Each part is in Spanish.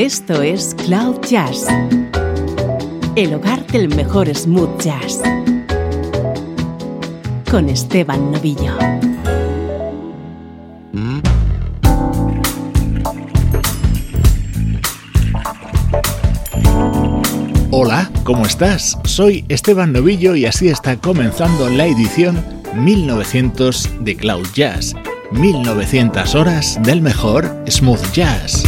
Esto es Cloud Jazz, el hogar del mejor smooth jazz, con Esteban Novillo. Hola, ¿cómo estás? Soy Esteban Novillo y así está comenzando la edición 1900 de Cloud Jazz. 1900 horas del mejor smooth jazz.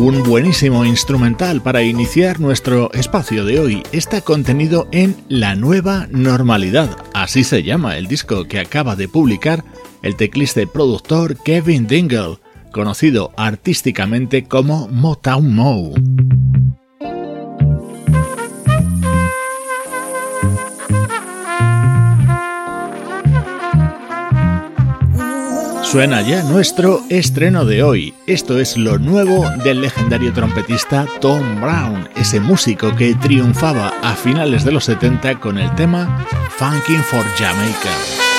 Buenísimo instrumental para iniciar nuestro espacio de hoy. Está contenido en La Nueva Normalidad, así se llama el disco que acaba de publicar el teclista y productor Kevin Dingle, conocido artísticamente como Motown Mo. Suena ya nuestro estreno de hoy. Esto es lo nuevo del legendario trompetista Tom Brown, ese músico que triunfaba a finales de los 70 con el tema Funkin' for Jamaica.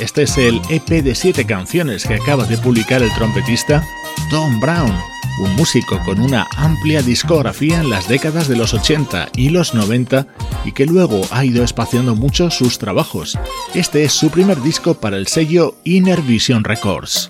Este es el EP de siete canciones que acaba de publicar el trompetista Tom Brown, un músico con una amplia discografía en las décadas de los 80 y los 90 y que luego ha ido espaciando mucho sus trabajos. Este es su primer disco para el sello Inner Vision Records.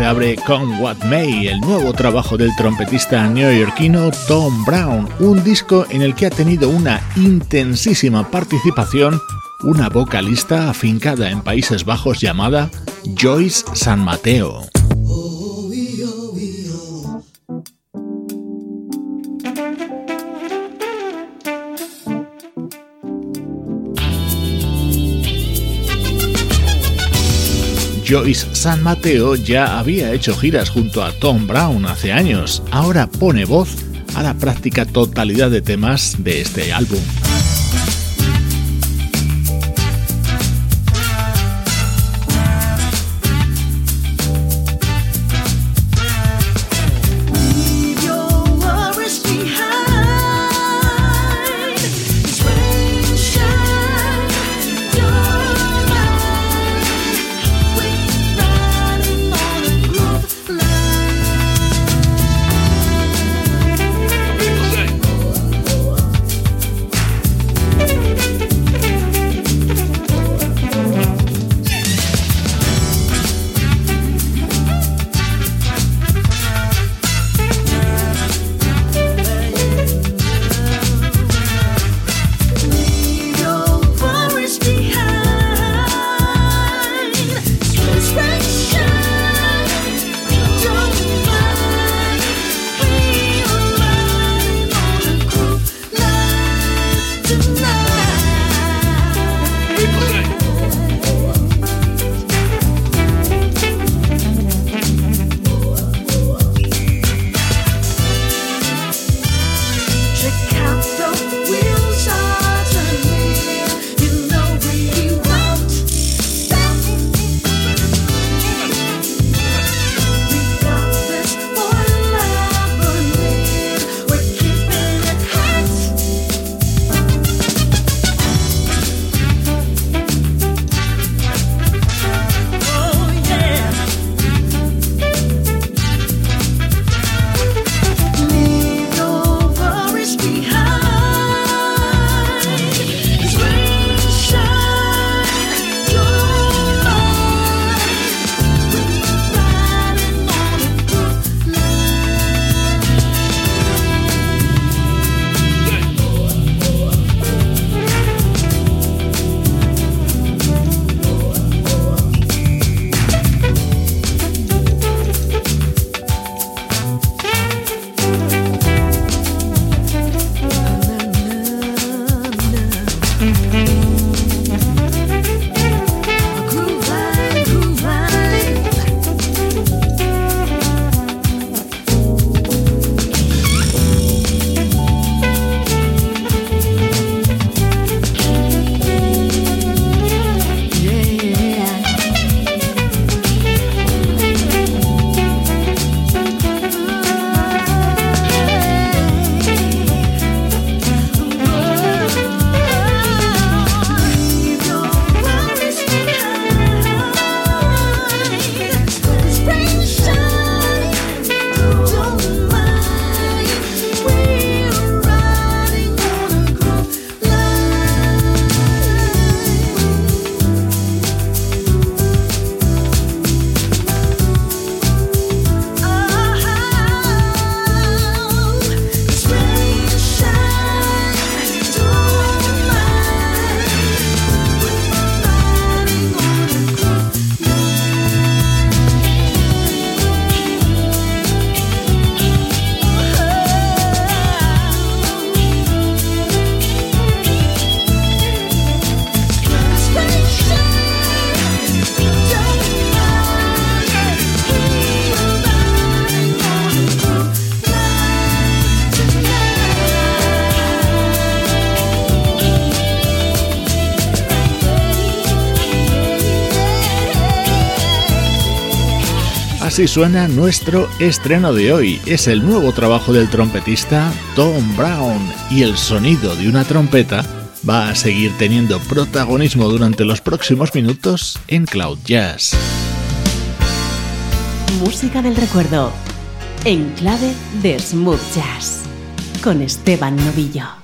Se abre con What May, el nuevo trabajo del trompetista neoyorquino Tom Brown, un disco en el que ha tenido una intensísima participación una vocalista afincada en Países Bajos llamada Joyce San Mateo. Joyce San Mateo ya había hecho giras junto a Tom Brown hace años. Ahora pone voz a la práctica totalidad de temas de este álbum. Así suena nuestro estreno de hoy. Es el nuevo trabajo del trompetista Tom Brown y el sonido de una trompeta va a seguir teniendo protagonismo durante los próximos minutos en Cloud Jazz. Música del recuerdo en clave de smooth jazz con Esteban Novillo.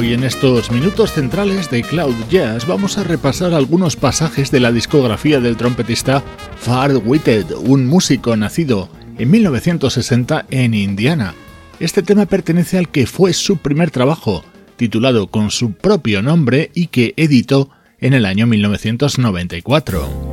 Hoy en estos minutos centrales de Cloud Jazz vamos a repasar algunos pasajes de la discografía del trompetista Far Witted, un músico nacido en 1960 en Indiana. Este tema pertenece al que fue su primer trabajo, titulado con su propio nombre y que editó en el año 1994.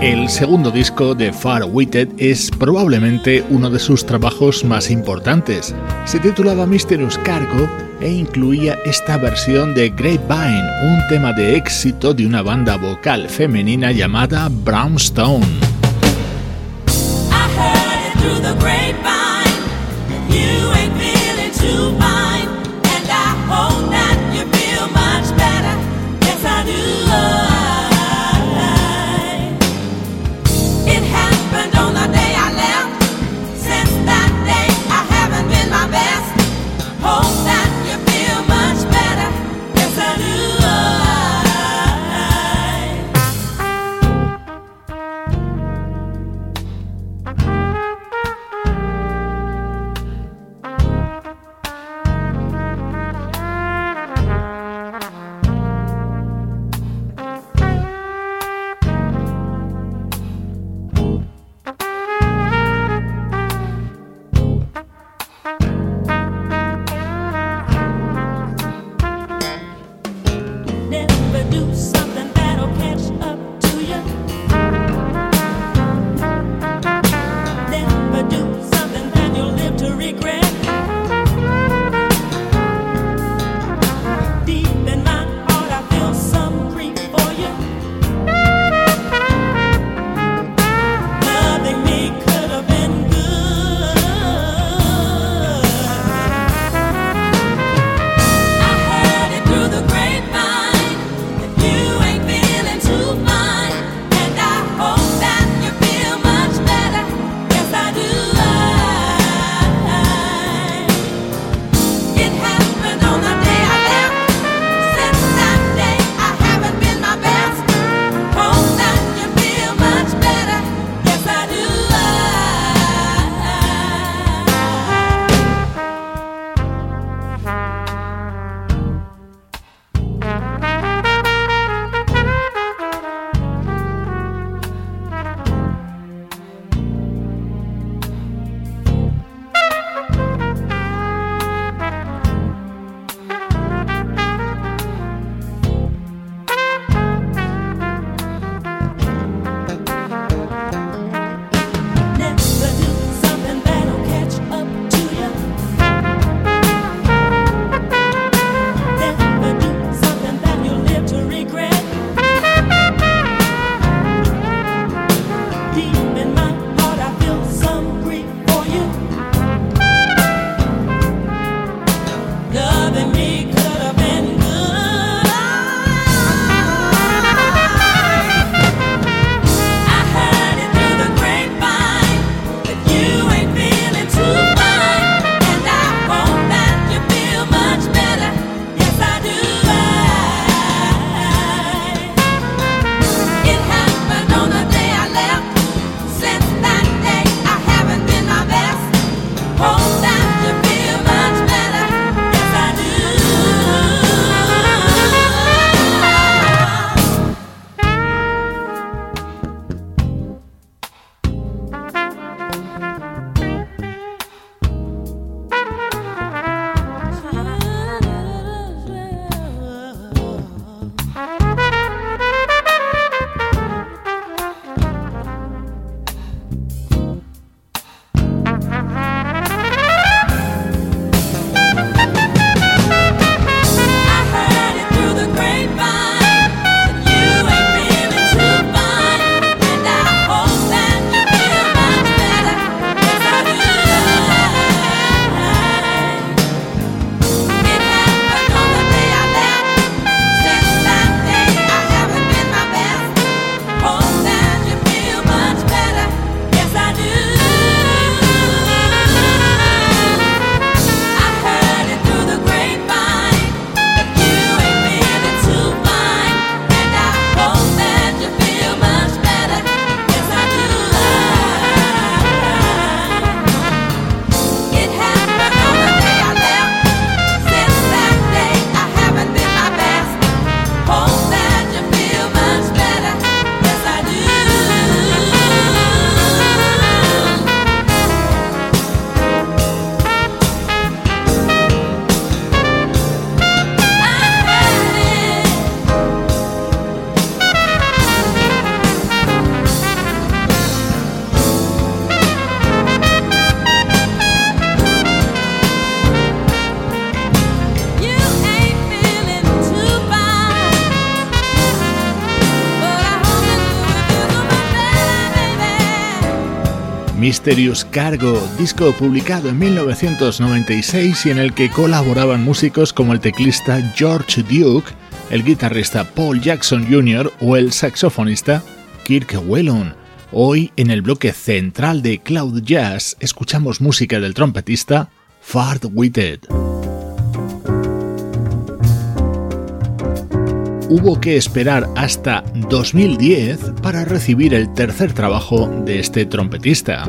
El segundo disco de Far Witted es probablemente uno de sus trabajos más importantes. Se titulaba Mysterious Cargo e incluía esta versión de Grapevine, un tema de éxito de una banda vocal femenina llamada Brownstone. Mysterious Cargo, disco publicado en 1996 y en el que colaboraban músicos como el teclista George Duke, el guitarrista Paul Jackson Jr. o el saxofonista Kirk Whelan. Hoy, en el bloque central de Cloud Jazz, escuchamos música del trompetista Fart Witted. Hubo que esperar hasta 2010 para recibir el tercer trabajo de este trompetista.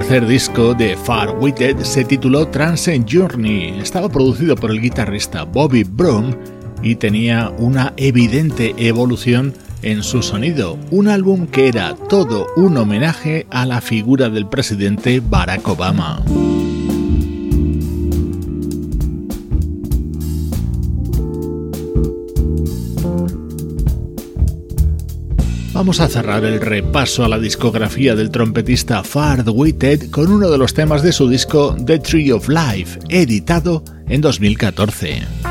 Tercer disco de Far Witted se tituló Transcend Journey. Estaba producido por el guitarrista Bobby Broom y tenía una evidente evolución en su sonido, un álbum que era todo un homenaje a la figura del presidente Barack Obama. Vamos a cerrar el repaso a la discografía del trompetista Fard Witted con uno de los temas de su disco The Tree of Life, editado en 2014.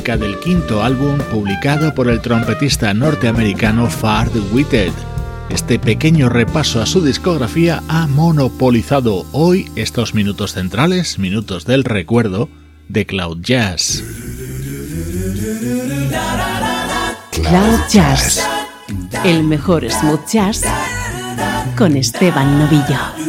Del quinto álbum publicado por el trompetista norteamericano Fard Whitted. Este pequeño repaso a su discografía ha monopolizado hoy estos minutos centrales, minutos del recuerdo, de Cloud Jazz. Cloud Jazz, el mejor smooth jazz con Esteban Novillo.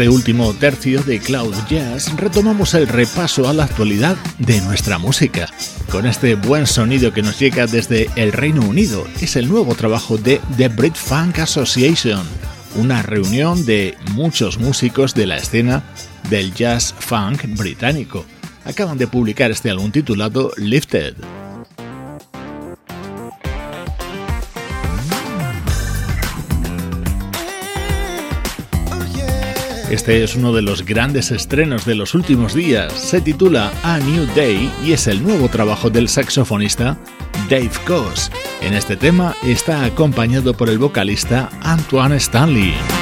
Este último tercio de Cloud Jazz retomamos el repaso a la actualidad de nuestra música, con este buen sonido que nos llega desde el Reino Unido. Es el nuevo trabajo de The Brit Funk Association, una reunión de muchos músicos de la escena del jazz funk británico. Acaban de publicar este álbum titulado Lifted. Este es uno de los grandes estrenos de los últimos días. Se titula A New Day y es el nuevo trabajo del saxofonista Dave Coase. En este tema está acompañado por el vocalista Antoine Stanley.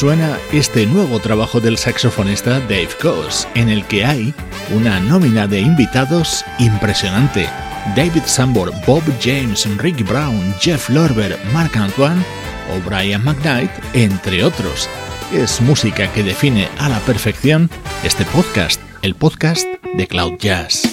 Suena este nuevo trabajo del saxofonista Dave Coase, en el que hay una nómina de invitados impresionante. David Sambor, Bob James, Rick Brown, Jeff Lorber, Mark Antoine o Brian McKnight, entre otros. Es música que define a la perfección este podcast el podcast de Cloud Jazz.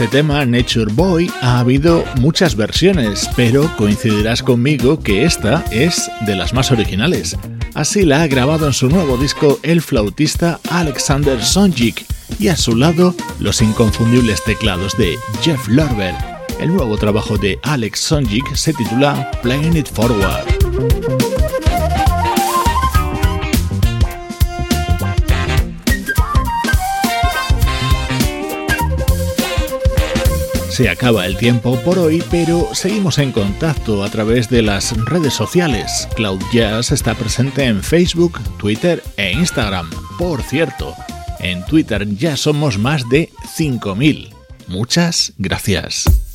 Este tema, Nature Boy, ha habido muchas versiones, pero coincidirás conmigo que esta es de las más originales. Así la ha grabado en su nuevo disco el flautista Alexander Sonjik y a su lado los inconfundibles teclados de Jeff Lorber. El nuevo trabajo de Alex Sonjik se titula Playing It Forward. Se acaba el tiempo por hoy, pero seguimos en contacto a través de las redes sociales. Cloud Jazz está presente en Facebook, Twitter e Instagram. Por cierto, en Twitter ya somos más de 5.000. Muchas gracias.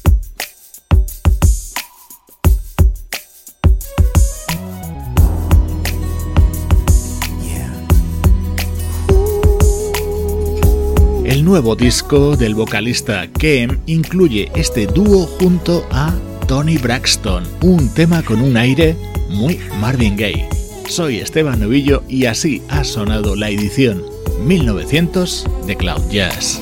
nuevo disco del vocalista Kem incluye este dúo junto a Tony Braxton, un tema con un aire muy Marvin Gaye. Soy Esteban Novillo y así ha sonado la edición 1900 de Cloud Jazz.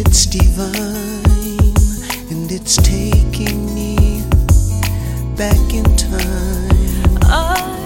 It's divine and it's taking me back in time. Oh.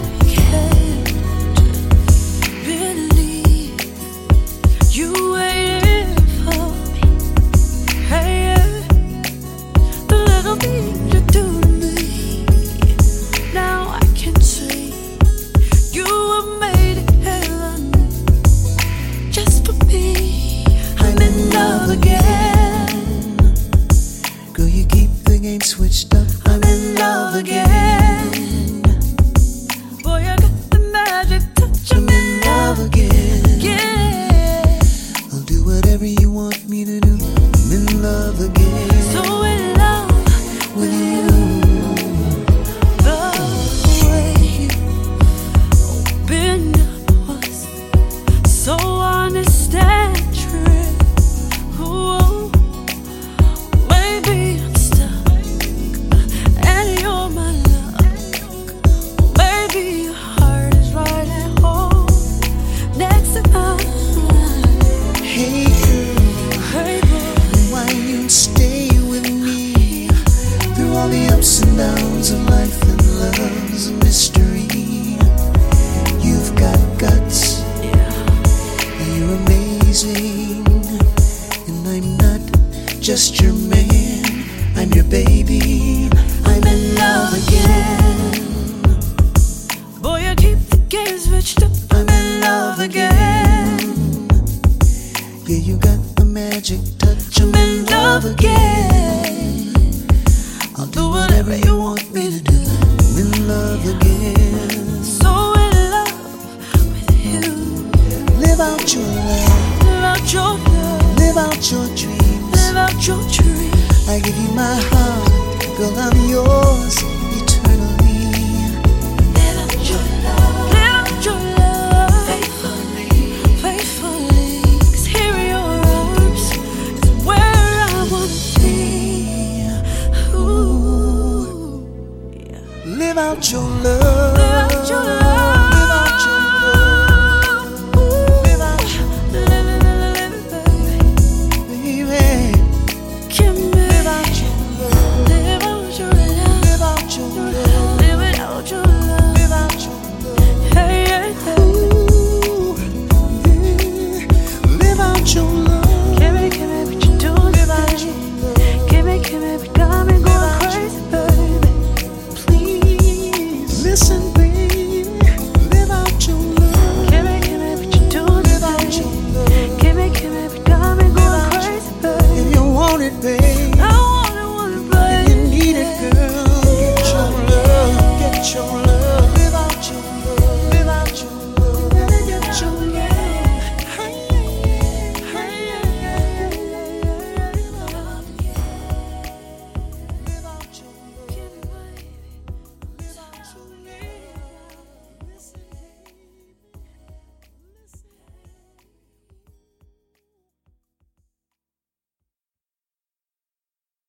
I'm in love again. Yeah, you got the magic touch, I'm in love again.